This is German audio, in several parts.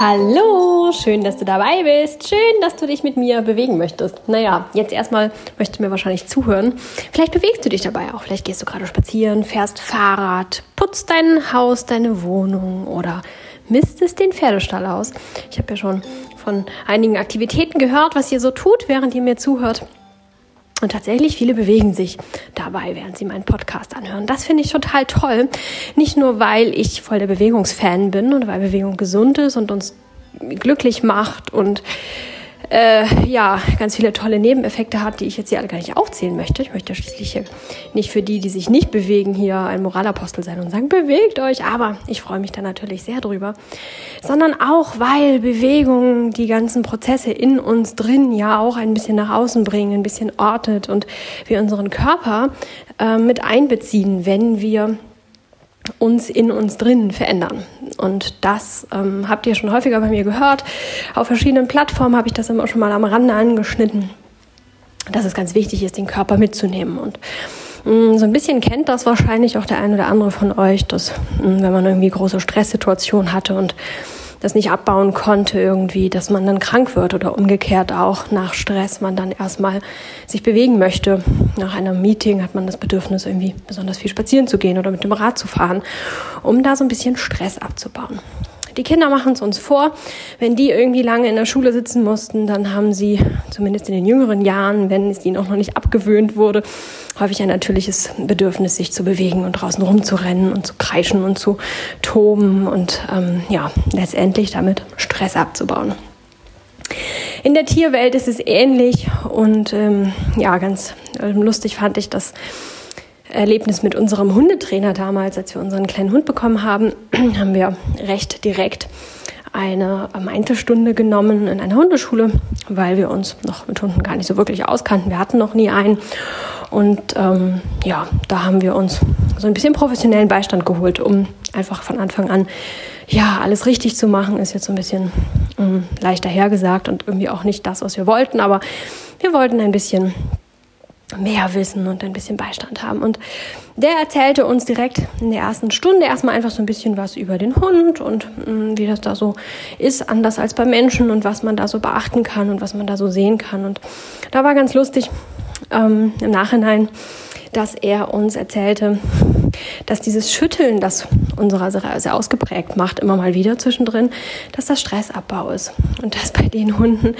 Hallo, schön, dass du dabei bist. Schön, dass du dich mit mir bewegen möchtest. Naja, jetzt erstmal möchtest du mir wahrscheinlich zuhören. Vielleicht bewegst du dich dabei auch. Vielleicht gehst du gerade spazieren, fährst Fahrrad, putzt dein Haus, deine Wohnung oder misstest den Pferdestall aus. Ich habe ja schon von einigen Aktivitäten gehört, was ihr so tut, während ihr mir zuhört. Und tatsächlich, viele bewegen sich dabei, während sie meinen Podcast anhören. Das finde ich total toll. Nicht nur, weil ich voll der Bewegungsfan bin und weil Bewegung gesund ist und uns glücklich macht und äh, ja, ganz viele tolle Nebeneffekte hat, die ich jetzt hier alle gar nicht aufzählen möchte. Ich möchte schließlich hier nicht für die, die sich nicht bewegen, hier ein Moralapostel sein und sagen, bewegt euch. Aber ich freue mich da natürlich sehr drüber. Sondern auch, weil Bewegung die ganzen Prozesse in uns drin ja auch ein bisschen nach außen bringen, ein bisschen ortet und wir unseren Körper äh, mit einbeziehen, wenn wir uns in uns drinnen verändern. Und das ähm, habt ihr schon häufiger bei mir gehört. Auf verschiedenen Plattformen habe ich das immer schon mal am Rande angeschnitten, dass es ganz wichtig ist, den Körper mitzunehmen. Und mh, mm, so ein bisschen kennt das wahrscheinlich auch der ein oder andere von euch, dass mh, mm, wenn man irgendwie große Stresssituationen hatte und das nicht abbauen konnte irgendwie, dass man dann krank wird oder umgekehrt auch nach Stress man dann erstmal sich bewegen möchte. Nach einem Meeting hat man das Bedürfnis irgendwie besonders viel spazieren zu gehen oder mit dem Rad zu fahren, um da so ein bisschen Stress abzubauen. Die Kinder machen es uns vor. Wenn die irgendwie lange in der Schule sitzen mussten, dann haben sie, zumindest in den jüngeren Jahren, wenn es ihnen auch noch nicht abgewöhnt wurde, häufig ein natürliches Bedürfnis, sich zu bewegen und draußen rumzurennen und zu kreischen und zu toben und ähm, ja, letztendlich damit Stress abzubauen. In der Tierwelt ist es ähnlich und ähm, ja, ganz ähm, lustig fand ich das Erlebnis mit unserem Hundetrainer damals, als wir unseren kleinen Hund bekommen haben, haben wir recht direkt eine Meinte-Stunde genommen in einer Hundeschule, weil wir uns noch mit Hunden gar nicht so wirklich auskannten. Wir hatten noch nie einen. Und ähm, ja, da haben wir uns so ein bisschen professionellen Beistand geholt, um einfach von Anfang an ja alles richtig zu machen. Ist jetzt so ein bisschen ähm, leichter hergesagt und irgendwie auch nicht das, was wir wollten. Aber wir wollten ein bisschen mehr wissen und ein bisschen Beistand haben. Und der erzählte uns direkt in der ersten Stunde erstmal einfach so ein bisschen was über den Hund und mh, mm, wie das da so ist, anders als bei Menschen und was man da so beachten kann und was man da so sehen kann. Und da war ganz lustig ähm, im Nachhinein, dass er uns erzählte, dass dieses Schütteln, das unserer sehr ausgeprägt macht, immer mal wieder zwischendrin, dass das Stressabbau ist. Und das bei den Hunden,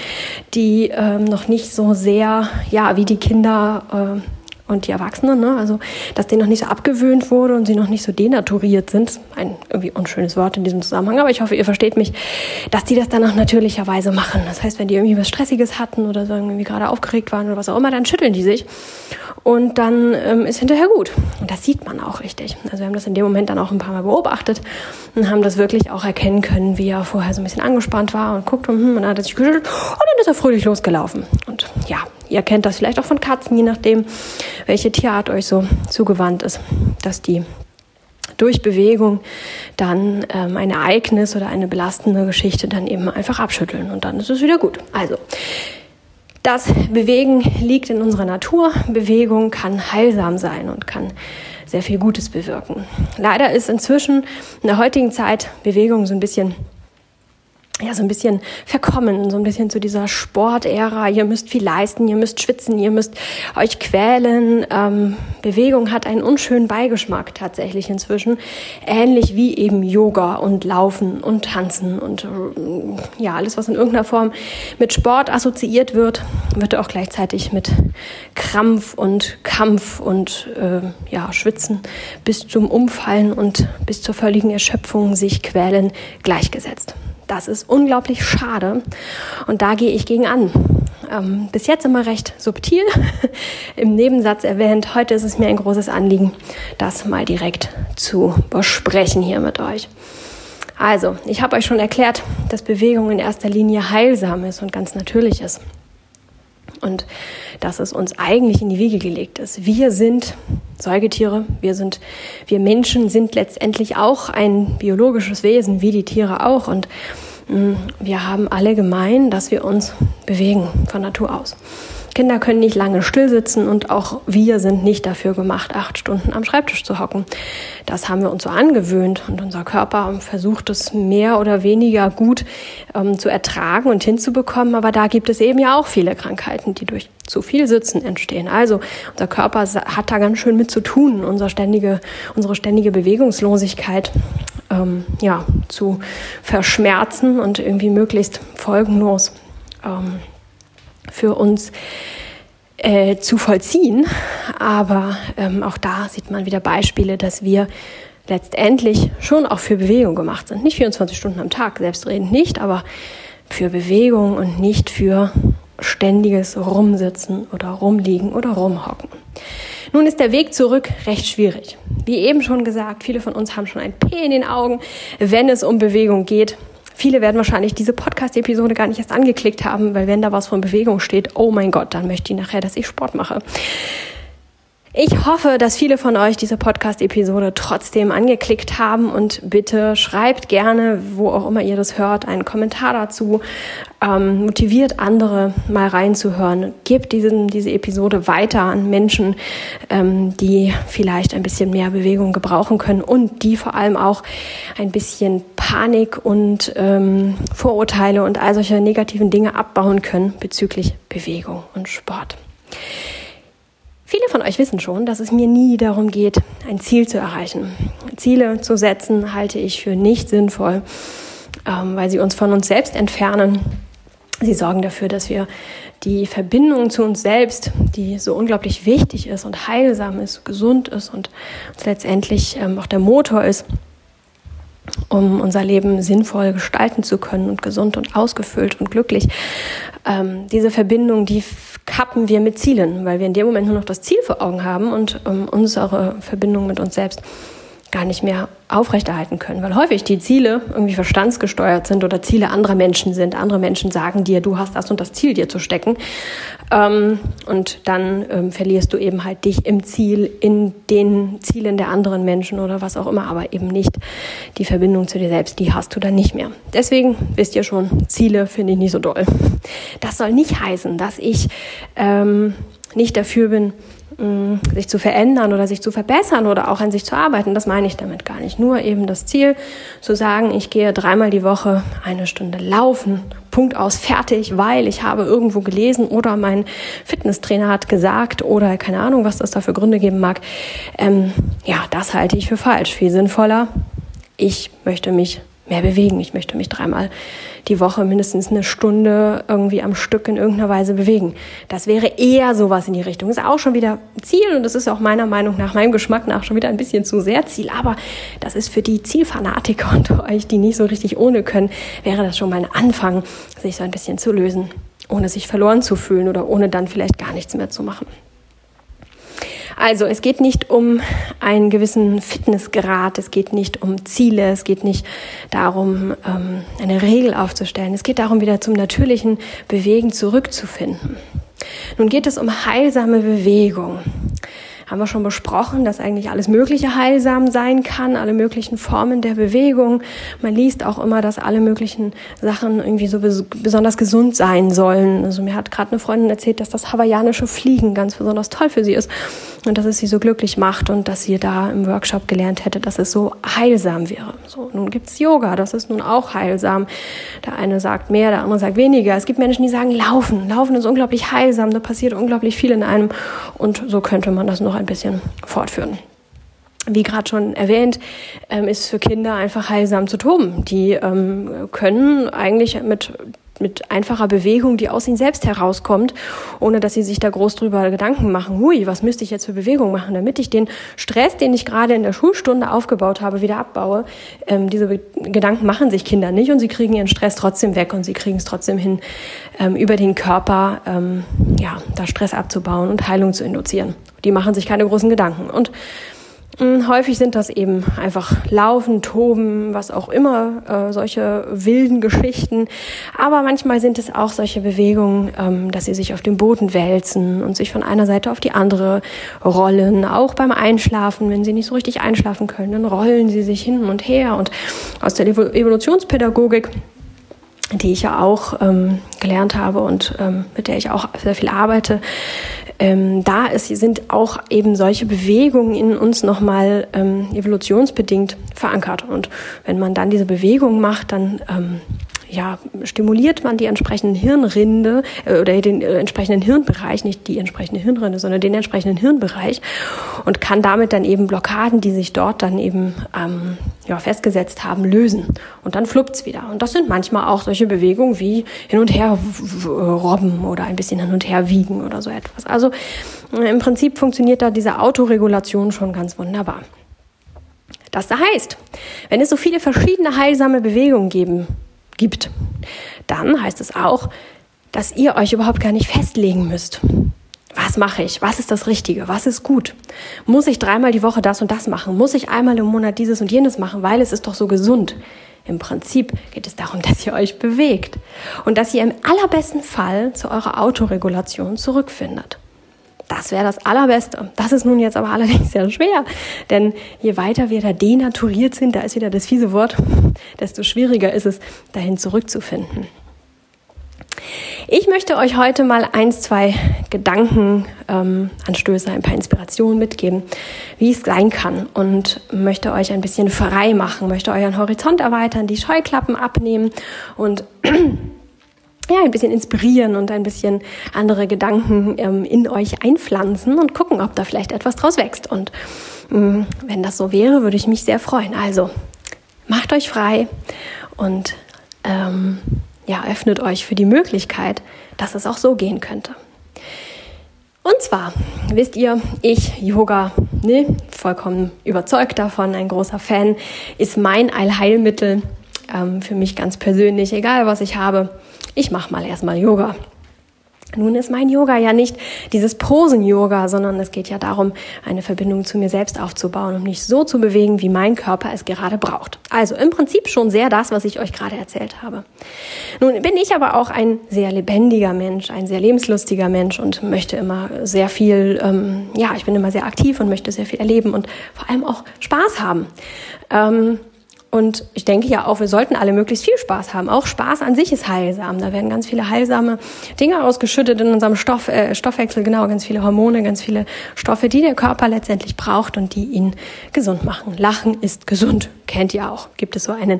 die ähm, noch nicht so sehr, ja, wie die Kinder äh, und die Erwachsenen, ne? also dass denen noch nicht so abgewöhnt wurde und sie noch nicht so denaturiert sind. Ein irgendwie unschönes Wort in diesem Zusammenhang, aber ich hoffe, ihr versteht mich, dass die das dann auch natürlicherweise machen. Das heißt, wenn die irgendwie was Stressiges hatten oder so irgendwie gerade aufgeregt waren oder was auch immer, dann schütteln die sich und dann ähm, ist hinterher gut. Und das sieht man auch richtig. Also wir haben das in dem Moment dann auch ein paar Mal beobachtet und haben das wirklich auch erkennen können, wie er vorher so ein bisschen angespannt war und guckt und, hm, und dann hat er sich geschüttelt und dann ist er fröhlich losgelaufen. Und ja, ihr kennt das vielleicht auch von Katzen, je nachdem, welche Tierart euch so zugewandt ist, dass die durch Bewegung dann ähm, ein Ereignis oder eine belastende Geschichte dann eben einfach abschütteln und dann ist es wieder gut. Also das Bewegen liegt in unserer Natur. Bewegung kann heilsam sein und kann sehr viel Gutes bewirken. Leider ist inzwischen in der heutigen Zeit Bewegung so ein bisschen ja, so ein bisschen verkommen, so ein bisschen zu dieser Sportära. Ihr müsst viel leisten, ihr müsst schwitzen, ihr müsst euch quälen. Ähm, Bewegung hat einen unschönen Beigeschmack tatsächlich inzwischen. Ähnlich wie eben Yoga und Laufen und Tanzen und äh, ja, alles, was in irgendeiner Form mit Sport assoziiert wird, wird auch gleichzeitig mit Krampf und Kampf und äh, ja, Schwitzen bis zum Umfallen und bis zur völligen Erschöpfung sich quälen gleichgesetzt. Das ist unglaublich schade und da gehe ich gegen an. Ähm, bis jetzt immer recht subtil im Nebensatz erwähnt. Heute ist es mir ein großes Anliegen, das mal direkt zu besprechen hier mit euch. Also, ich habe euch schon erklärt, dass Bewegung in erster Linie heilsam ist und ganz natürlich ist. Und dass es uns eigentlich in die Wiege gelegt ist. Wir sind Säugetiere. Wir sind, wir Menschen sind letztendlich auch ein biologisches Wesen, wie die Tiere auch. Und mh, mm, wir haben alle gemein, dass wir uns bewegen von Natur aus. Kinder können nicht lange still sitzen und auch wir sind nicht dafür gemacht, acht Stunden am Schreibtisch zu hocken. Das haben wir uns so angewöhnt und unser Körper versucht es mehr oder weniger gut ähm, zu ertragen und hinzubekommen. Aber da gibt es eben ja auch viele Krankheiten, die durch zu viel Sitzen entstehen. Also unser Körper hat da ganz schön mit zu tun, unsere ständige, unsere ständige Bewegungslosigkeit ähm, ja, zu verschmerzen und irgendwie möglichst folgenlos ähm, für uns äh, zu vollziehen. Aber ähm, auch da sieht man wieder Beispiele, dass wir letztendlich schon auch für Bewegung gemacht sind. Nicht 24 Stunden am Tag, selbstredend nicht, aber für Bewegung und nicht für ständiges Rumsitzen oder Rumliegen oder Rumhocken. Nun ist der Weg zurück recht schwierig. Wie eben schon gesagt, viele von uns haben schon ein P in den Augen, wenn es um Bewegung geht. Viele werden wahrscheinlich diese Podcast-Episode gar nicht erst angeklickt haben, weil wenn da was von Bewegung steht, oh mein Gott, dann möchte ich nachher, dass ich Sport mache. Ich hoffe, dass viele von euch diese Podcast-Episode trotzdem angeklickt haben und bitte schreibt gerne, wo auch immer ihr das hört, einen Kommentar dazu. Ähm, motiviert andere mal reinzuhören. Gebt diesen, diese Episode weiter an Menschen, ähm, die vielleicht ein bisschen mehr Bewegung gebrauchen können und die vor allem auch ein bisschen Panik und ähm, Vorurteile und all solche negativen Dinge abbauen können bezüglich Bewegung und Sport. Viele von euch wissen schon, dass es mir nie darum geht, ein Ziel zu erreichen. Ziele zu setzen halte ich für nicht sinnvoll, ähm, weil sie uns von uns selbst entfernen. Sie sorgen dafür, dass wir die Verbindung zu uns selbst, die so unglaublich wichtig ist und heilsam ist, gesund ist und letztendlich ähm, auch der Motor ist, um unser Leben sinnvoll gestalten zu können und gesund und ausgefüllt und glücklich. Ähm, diese Verbindung, die kappen wir mit Zielen, weil wir in dem Moment nur noch das Ziel vor Augen haben und ähm, unsere Verbindung mit uns selbst gar nicht mehr aufrechterhalten können, weil häufig die Ziele irgendwie verstandsgesteuert sind oder Ziele anderer Menschen sind. Andere Menschen sagen dir, du hast das und das Ziel dir zu stecken. Ähm, und dann ähm, verlierst du eben halt dich im Ziel, in den Zielen der anderen Menschen oder was auch immer, aber eben nicht die Verbindung zu dir selbst, die hast du dann nicht mehr. Deswegen wisst ihr schon, Ziele finde ich nicht so doll. Das soll nicht heißen, dass ich ähm, nicht dafür bin, sich zu verändern oder sich zu verbessern oder auch an sich zu arbeiten. Das meine ich damit gar nicht. Nur eben das Ziel zu sagen, ich gehe dreimal die Woche eine Stunde laufen, Punkt aus, fertig, weil ich habe irgendwo gelesen oder mein Fitnesstrainer hat gesagt oder keine Ahnung, was das da für Gründe geben mag. Ähm, ja, das halte ich für falsch. Viel sinnvoller. Ich möchte mich mehr bewegen. Ich möchte mich dreimal die Woche mindestens eine Stunde irgendwie am Stück in irgendeiner Weise bewegen. Das wäre eher sowas in die Richtung. Ist auch schon wieder Ziel und das ist auch meiner Meinung nach, meinem Geschmack nach schon wieder ein bisschen zu sehr Ziel. Aber das ist für die Zielfanatiker unter euch, die nicht so richtig ohne können, wäre das schon mal ein Anfang, sich so ein bisschen zu lösen, ohne sich verloren zu fühlen oder ohne dann vielleicht gar nichts mehr zu machen. Also es geht nicht um einen gewissen Fitnessgrad, es geht nicht um Ziele, es geht nicht darum, ähm, eine Regel aufzustellen. Es geht darum, wieder zum natürlichen Bewegen zurückzufinden. Nun geht es um heilsame Bewegung haben wir schon besprochen, dass eigentlich alles Mögliche heilsam sein kann, alle möglichen Formen der Bewegung. Man liest auch immer, dass alle möglichen Sachen irgendwie so besonders gesund sein sollen. Also mir hat gerade eine Freundin erzählt, dass das hawaiianische Fliegen ganz besonders toll für sie ist und dass es sie so glücklich macht und dass sie da im Workshop gelernt hätte, dass es so heilsam wäre. So, nun gibt's Yoga, das ist nun auch heilsam. Der eine sagt mehr, der andere sagt weniger. Es gibt Menschen, die sagen, laufen. Laufen ist unglaublich heilsam, da passiert unglaublich viel in einem und so könnte man das noch ein bisschen fortführen. Wie gerade schon erwähnt, ähm, ist für Kinder einfach heilsam zu toben. Die ähm, können eigentlich mit mit einfacher Bewegung, die aus ihnen selbst herauskommt, ohne dass sie sich da groß drüber Gedanken machen. Hui, was müsste ich jetzt für Bewegung machen, damit ich den Stress, den ich gerade in der Schulstunde aufgebaut habe, wieder abbaue. Ähm, diese Be Gedanken machen sich Kinder nicht und sie kriegen ihren Stress trotzdem weg und sie kriegen es trotzdem hin, ähm, über den Körper ähm, ja, da Stress abzubauen und Heilung zu induzieren. Die machen sich keine großen Gedanken. Und häufig sind das eben einfach Laufen, Toben, was auch immer, äh, solche wilden Geschichten. Aber manchmal sind es auch solche Bewegungen, ähm, dass sie sich auf dem Boden wälzen und sich von einer Seite auf die andere rollen. Auch beim Einschlafen, wenn sie nicht so richtig einschlafen können, dann rollen sie sich hin und her. Und aus der Evolutionspädagogik die ich ja auch ähm, gelernt habe und ähm, mit der ich auch sehr viel arbeite, ähm, da ist, sind auch eben solche Bewegungen in uns nochmal ähm, evolutionsbedingt verankert. Und wenn man dann diese Bewegung macht, dann ähm, ja, stimuliert man die entsprechenden Hirnrinde äh, oder den äh, entsprechenden Hirnbereich, nicht die entsprechende Hirnrinde, sondern den entsprechenden Hirnbereich und kann damit dann eben Blockaden, die sich dort dann eben ähm, ja, festgesetzt haben, lösen. Und dann fluppt's wieder. Und das sind manchmal auch solche Bewegungen wie hin und her robben oder ein bisschen hin und her wiegen oder so etwas. Also äh, im Prinzip funktioniert da diese Autoregulation schon ganz wunderbar. Das da heißt, wenn es so viele verschiedene heilsame Bewegungen geben gibt, dann heißt es auch, dass ihr euch überhaupt gar nicht festlegen müsst. Was mache ich? Was ist das Richtige? Was ist gut? Muss ich dreimal die Woche das und das machen? Muss ich einmal im Monat dieses und jenes machen? Weil es ist doch so gesund. Im Prinzip geht es darum, dass ihr euch bewegt und dass ihr im allerbesten Fall zu eurer Autoregulation zurückfindet. Das wäre das Allerbeste. Das ist nun jetzt aber allerdings sehr schwer, denn je weiter wir da denaturiert sind, da ist wieder das fiese Wort, desto schwieriger ist es, dahin zurückzufinden. Ich möchte euch heute mal eins, zwei Gedankenanstöße, ähm, ein paar Inspirationen mitgeben, wie es sein kann und möchte euch ein bisschen frei machen, möchte euren Horizont erweitern, die Scheuklappen abnehmen und ja, ein bisschen inspirieren und ein bisschen andere Gedanken ähm, in euch einpflanzen und gucken, ob da vielleicht etwas draus wächst. Und ähm, wenn das so wäre, würde ich mich sehr freuen. Also macht euch frei und ähm, ja, öffnet euch für die Möglichkeit, dass es auch so gehen könnte. Und zwar, wisst ihr, ich, Yoga, ne, vollkommen überzeugt davon, ein großer Fan, ist mein Allheilmittel ähm, für mich ganz persönlich, egal was ich habe ich mache mal erstmal Yoga. Nun ist mein Yoga ja nicht dieses Posen-Yoga, sondern es geht ja darum, eine Verbindung zu mir selbst aufzubauen und mich so zu bewegen, wie mein Körper es gerade braucht. Also im Prinzip schon sehr das, was ich euch gerade erzählt habe. Nun bin ich aber auch ein sehr lebendiger Mensch, ein sehr lebenslustiger Mensch und möchte immer sehr viel, ähm, ja, ich bin immer sehr aktiv und möchte sehr viel erleben und vor allem auch Spaß haben. Ähm, und ich denke ja auch, wir sollten alle möglichst viel Spaß haben. Auch Spaß an sich ist heilsam. Da werden ganz viele heilsame Dinge ausgeschüttet in unserem Stoff, äh, Stoffwechsel, genau, ganz viele Hormone, ganz viele Stoffe, die der Körper letztendlich braucht und die ihn gesund machen. Lachen ist gesund, kennt ihr auch. Gibt es so einen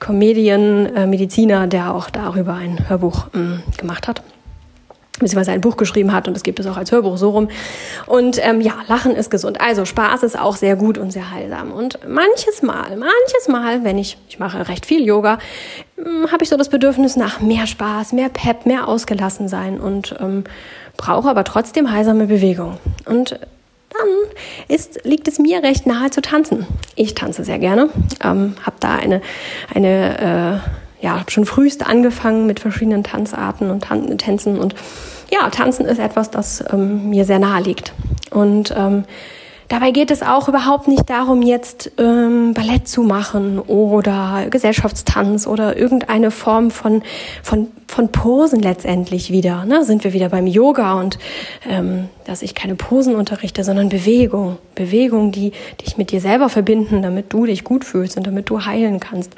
Comedian, äh, Mediziner, der auch darüber ein Hörbuch mh, mm, gemacht hat beziehungsweise ein Buch geschrieben hat und es gibt es auch als Hörbuch so rum. Und ähm, ja, Lachen ist gesund. Also Spaß ist auch sehr gut und sehr heilsam. Und manches Mal, manches Mal, wenn ich, ich mache recht viel Yoga, hm, habe ich so das Bedürfnis nach mehr Spaß, mehr Pep, mehr ausgelassen sein und ähm, brauche aber trotzdem heilsame Bewegung. Und dann ist, liegt es mir recht nahe zu tanzen. Ich tanze sehr gerne, ähm, habe da eine, eine äh, ja, schon frühest angefangen mit verschiedenen Tanzarten und Tan Tänzen und ja, Tanzen ist etwas, das ähm, mir sehr nahe liegt. Und ähm, Dabei geht es auch überhaupt nicht darum, jetzt ähm, Ballett zu machen oder Gesellschaftstanz oder irgendeine Form von, von, von Posen letztendlich wieder. Ne? Sind wir wieder beim Yoga und ähm, dass ich keine Posen unterrichte, sondern Bewegung. Bewegung, die dich mit dir selber verbinden, damit du dich gut fühlst und damit du heilen kannst.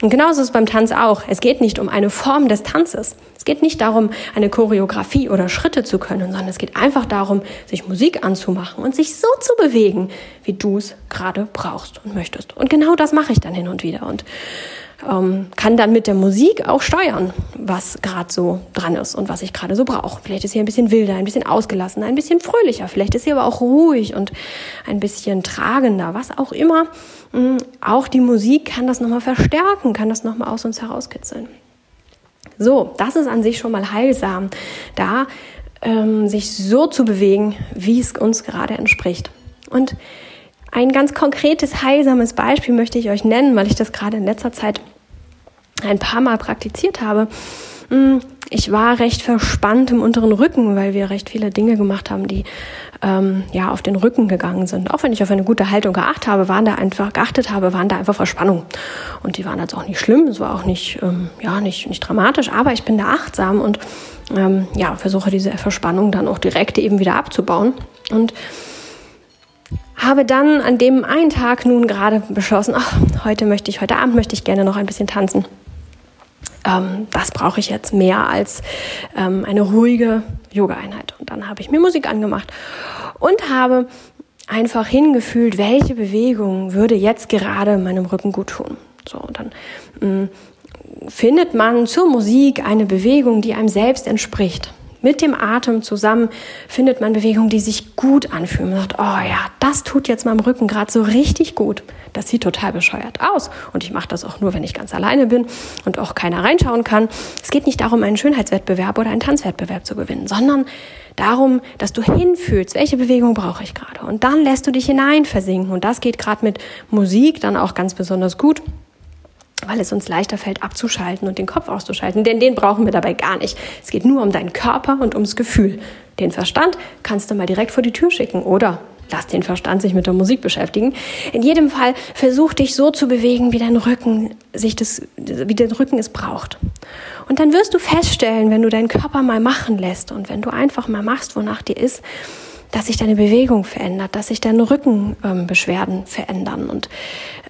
Und genauso ist es beim Tanz auch. Es geht nicht um eine Form des Tanzes. Es geht nicht darum, eine Choreografie oder Schritte zu können, sondern es geht einfach darum, sich Musik anzumachen und sich so zu bewegen, wie du es gerade brauchst und möchtest. Und genau das mache ich dann hin und wieder und ähm, kann dann mit der Musik auch steuern, was gerade so dran ist und was ich gerade so brauche. Vielleicht ist sie ein bisschen wilder, ein bisschen ausgelassener, ein bisschen fröhlicher. Vielleicht ist sie aber auch ruhig und ein bisschen tragender, was auch immer. Mm, auch die Musik kann das nochmal verstärken, kann das nochmal aus uns herauskitzeln. So, das ist an sich schon mal heilsam, da ähm, sich so zu bewegen, wie es uns gerade entspricht. Und ein ganz konkretes, heilsames Beispiel möchte ich euch nennen, weil ich das gerade in letzter Zeit ein paar Mal praktiziert habe. Mm, ich war recht verspannt im unteren Rücken, weil wir recht viele Dinge gemacht haben, die ähm, ja auf den Rücken gegangen sind. Auch wenn ich auf eine gute Haltung geachtet habe, waren da einfach geachtet habe, waren da einfach Verspannungen. Und die waren jetzt auch nicht schlimm, es war auch nicht ähm, ja nicht nicht dramatisch, aber ich bin da achtsam und ähm, ja versuche diese Verspannung dann auch direkt eben wieder abzubauen und habe dann an dem einen Tag nun gerade beschlossen, ach, heute möchte ich, heute Abend möchte ich gerne noch ein bisschen tanzen ähm, das brauche ich jetzt mehr als ähm, eine ruhige Yoga-Einheit. Und dann habe ich mir Musik angemacht und habe einfach hingefühlt, welche Bewegung würde jetzt gerade meinem Rücken gut tun. So, und dann mh, mm, findet man zur Musik eine Bewegung, die einem selbst entspricht. Mit dem Atem zusammen findet man Bewegungen, die sich gut anfühlen. Man sagt, oh ja, das tut jetzt meinem Rücken gerade so richtig gut. Das sieht total bescheuert aus. Und ich mache das auch nur, wenn ich ganz alleine bin und auch keiner reinschauen kann. Es geht nicht darum, einen Schönheitswettbewerb oder einen Tanzwettbewerb zu gewinnen, sondern darum, dass du hinfühlst, welche Bewegung brauche ich gerade. Und dann lässt du dich hinein versinken. Und das geht gerade mit Musik dann auch ganz besonders gut weil es uns leichter fällt, abzuschalten und den Kopf auszuschalten. Denn den brauchen wir dabei gar nicht. Es geht nur um deinen Körper und ums Gefühl. Den Verstand kannst du mal direkt vor die Tür schicken oder lass den Verstand sich mit der Musik beschäftigen. In jedem Fall versuch dich so zu bewegen, wie dein Rücken sich das, wie dein Rücken es braucht. Und dann wirst du feststellen, wenn du deinen Körper mal machen lässt und wenn du einfach mal machst, wonach dir ist, dass sich deine Bewegung verändert, dass sich deine Rückenbeschwerden ähm, verändern und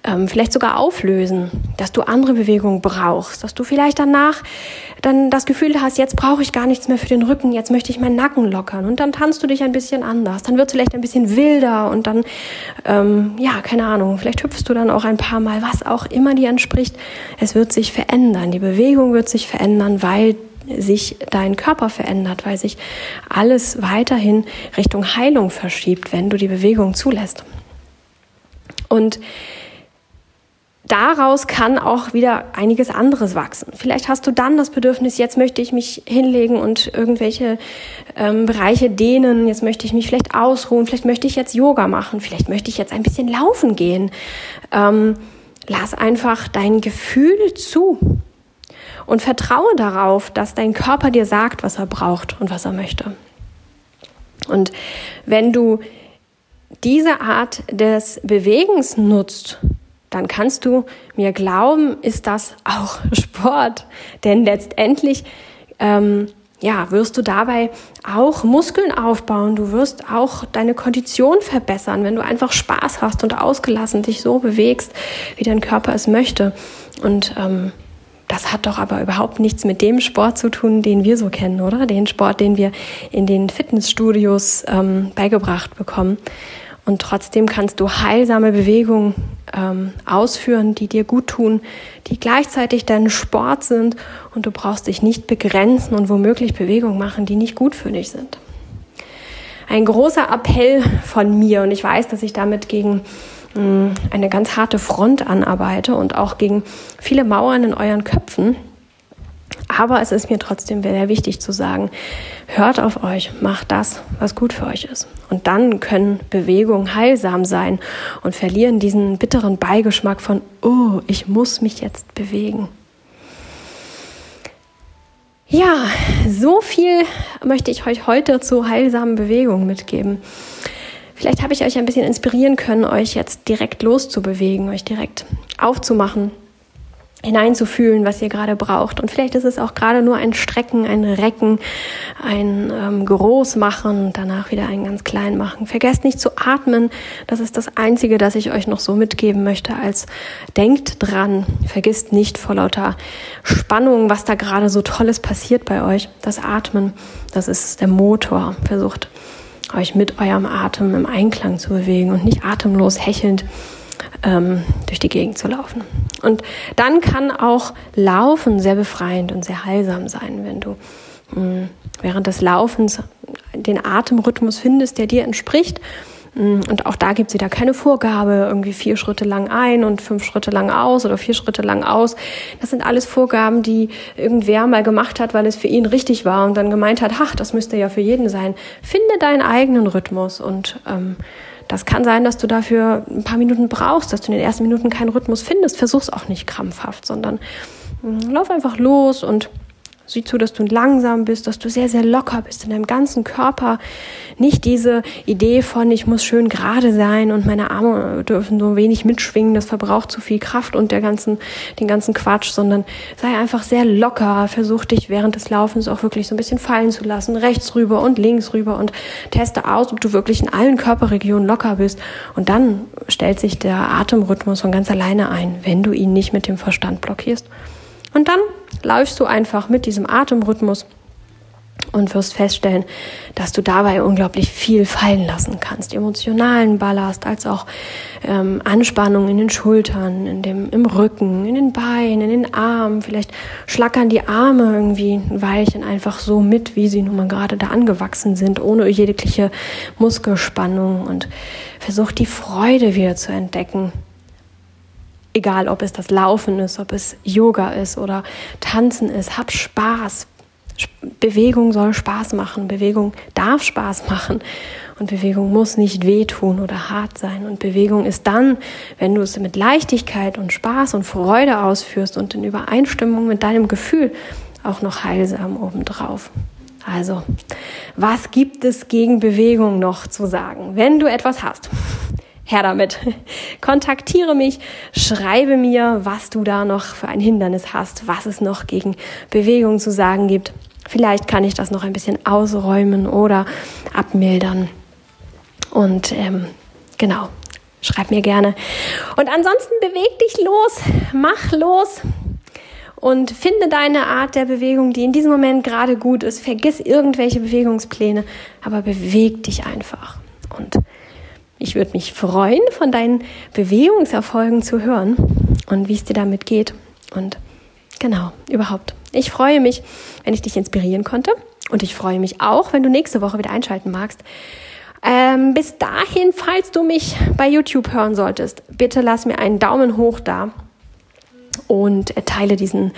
ähm, vielleicht sogar auflösen, dass du andere Bewegungen brauchst, dass du vielleicht danach dann das Gefühl hast, jetzt brauche ich gar nichts mehr für den Rücken, jetzt möchte ich meinen Nacken lockern und dann tanzt du dich ein bisschen anders, dann wird es vielleicht ein bisschen wilder und dann, ähm, ja, keine Ahnung, vielleicht hüpfst du dann auch ein paar Mal, was auch immer dir entspricht. Es wird sich verändern, die Bewegung wird sich verändern, weil sich dein Körper verändert, weil sich alles weiterhin Richtung Heilung verschiebt, wenn du die Bewegung zulässt. Und daraus kann auch wieder einiges anderes wachsen. Vielleicht hast du dann das Bedürfnis, jetzt möchte ich mich hinlegen und irgendwelche ähm, Bereiche dehnen, jetzt möchte ich mich vielleicht ausruhen, vielleicht möchte ich jetzt Yoga machen, vielleicht möchte ich jetzt ein bisschen laufen gehen. Ähm, lass einfach dein Gefühl zu und vertraue darauf, dass dein Körper dir sagt, was er braucht und was er möchte. Und wenn du diese Art des Bewegens nutzt, dann kannst du mir glauben, ist das auch Sport. Denn letztendlich ähm, ja, wirst du dabei auch Muskeln aufbauen. Du wirst auch deine Kondition verbessern, wenn du einfach Spaß hast und ausgelassen dich so bewegst, wie dein Körper es möchte. Und ähm, das hat doch aber überhaupt nichts mit dem Sport zu tun, den wir so kennen, oder? Den Sport, den wir in den Fitnessstudios ähm, beigebracht bekommen. Und trotzdem kannst du heilsame Bewegungen ähm, ausführen, die dir gut tun, die gleichzeitig dein Sport sind und du brauchst dich nicht begrenzen und womöglich Bewegungen machen, die nicht gut für dich sind. Ein großer Appell von mir und ich weiß, dass ich damit gegen eine ganz harte Front anarbeite und auch gegen viele Mauern in euren Köpfen. Aber es ist mir trotzdem sehr wichtig zu sagen, hört auf euch, macht das, was gut für euch ist. Und dann können Bewegungen heilsam sein und verlieren diesen bitteren Beigeschmack von, oh, ich muss mich jetzt bewegen. Ja, so viel möchte ich euch heute zu heilsamen Bewegungen mitgeben. Vielleicht habe ich euch ein bisschen inspirieren können, euch jetzt direkt loszubewegen, euch direkt aufzumachen, hineinzufühlen, was ihr gerade braucht. Und vielleicht ist es auch gerade nur ein Strecken, ein Recken, ein ähm, Groß machen und danach wieder ein ganz klein machen. Vergesst nicht zu atmen. Das ist das Einzige, das ich euch noch so mitgeben möchte als denkt dran. Vergisst nicht vor lauter Spannung, was da gerade so Tolles passiert bei euch. Das Atmen, das ist der Motor. Versucht euch mit eurem Atem im Einklang zu bewegen und nicht atemlos hechelnd ähm, durch die Gegend zu laufen. Und dann kann auch Laufen sehr befreiend und sehr heilsam sein, wenn du mh, mm, während des Laufens den Atemrhythmus findest, der dir entspricht und auch da gibt es wieder keine Vorgabe, irgendwie vier Schritte lang ein und fünf Schritte lang aus oder vier Schritte lang aus. Das sind alles Vorgaben, die irgendwer mal gemacht hat, weil es für ihn richtig war und dann gemeint hat, ach, das müsste ja für jeden sein. Finde deinen eigenen Rhythmus und ähm, das kann sein, dass du dafür ein paar Minuten brauchst, dass du in den ersten Minuten keinen Rhythmus findest. Versuch's auch nicht krampfhaft, sondern mm, lauf einfach los und Sieh zu, dass du langsam bist, dass du sehr, sehr locker bist in deinem ganzen Körper. Nicht diese Idee von, ich muss schön gerade sein und meine Arme dürfen nur wenig mitschwingen, das verbraucht zu viel Kraft und der ganzen, den ganzen Quatsch, sondern sei einfach sehr locker. Versuch dich während des Laufens auch wirklich so ein bisschen fallen zu lassen, rechts rüber und links rüber und teste aus, ob du wirklich in allen Körperregionen locker bist. Und dann stellt sich der Atemrhythmus von ganz alleine ein, wenn du ihn nicht mit dem Verstand blockierst. Und dann läufst du einfach mit diesem Atemrhythmus und wirst feststellen, dass du dabei unglaublich viel fallen lassen kannst. Emotionalen Ballast, als auch ähm, Anspannung in den Schultern, in dem, im Rücken, in den Beinen, in den Armen. Vielleicht schlackern die Arme irgendwie ein Weilchen einfach so mit, wie sie nun mal gerade da angewachsen sind, ohne jegliche Muskelspannung und versuch die Freude wieder zu entdecken. Egal, ob es das Laufen ist, ob es Yoga ist oder Tanzen ist, hab Spaß, Bewegung soll Spaß machen, Bewegung darf Spaß machen und Bewegung muss nicht wehtun oder hart sein. Und Bewegung ist dann, wenn du es mit Leichtigkeit und Spaß und Freude ausführst und in Übereinstimmung mit deinem Gefühl auch noch heilsam obendrauf. Also, was gibt es gegen Bewegung noch zu sagen? Wenn du etwas hast, her damit. Kontaktiere mich, schreibe mir, was du da noch für ein Hindernis hast, was es noch gegen Bewegung zu sagen gibt. Vielleicht kann ich das noch ein bisschen ausräumen oder abmildern. Und ähm, genau, schreib mir gerne. Und ansonsten beweg dich los, mach los und finde deine Art der Bewegung, die in diesem Moment gerade gut ist. Vergiss irgendwelche Bewegungspläne, aber beweg dich einfach. Und ich würde mich freuen, von deinen Bewegungserfolgen zu hören und wie es dir damit geht. Und genau, überhaupt. Ich freue mich, wenn ich dich inspirieren konnte. Und ich freue mich auch, wenn du nächste Woche wieder einschalten magst. Ähm, bis dahin, falls du mich bei YouTube hören solltest, bitte lass mir einen Daumen hoch da und teile diesen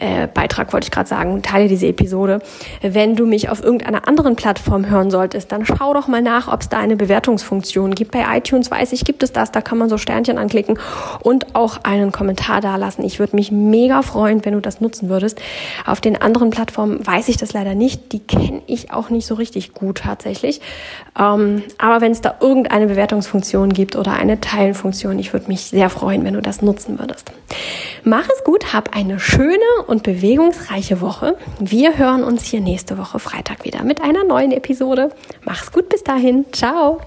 äh, Beitrag, wollte ich gerade sagen, teile diese Episode. Wenn du mich auf irgendeiner anderen Plattform hören solltest, dann schau doch mal nach, ob es da eine Bewertungsfunktion gibt. Bei iTunes weiß ich, gibt es das, da kann man so Sternchen anklicken und auch einen Kommentar dalassen. Ich würde mich mega freuen, wenn du das nutzen würdest. Auf den anderen Plattformen weiß ich das leider nicht. Die kenne ich auch nicht so richtig gut tatsächlich. Ähm, aber wenn es da irgendeine Bewertungsfunktion gibt oder eine Teilenfunktion, ich würde mich sehr freuen, wenn du das nutzen würdest. Mach es gut, hab eine schöne und bewegungsreiche Woche. Wir hören uns hier nächste Woche Freitag wieder mit einer neuen Episode. Mach's gut bis dahin. Ciao.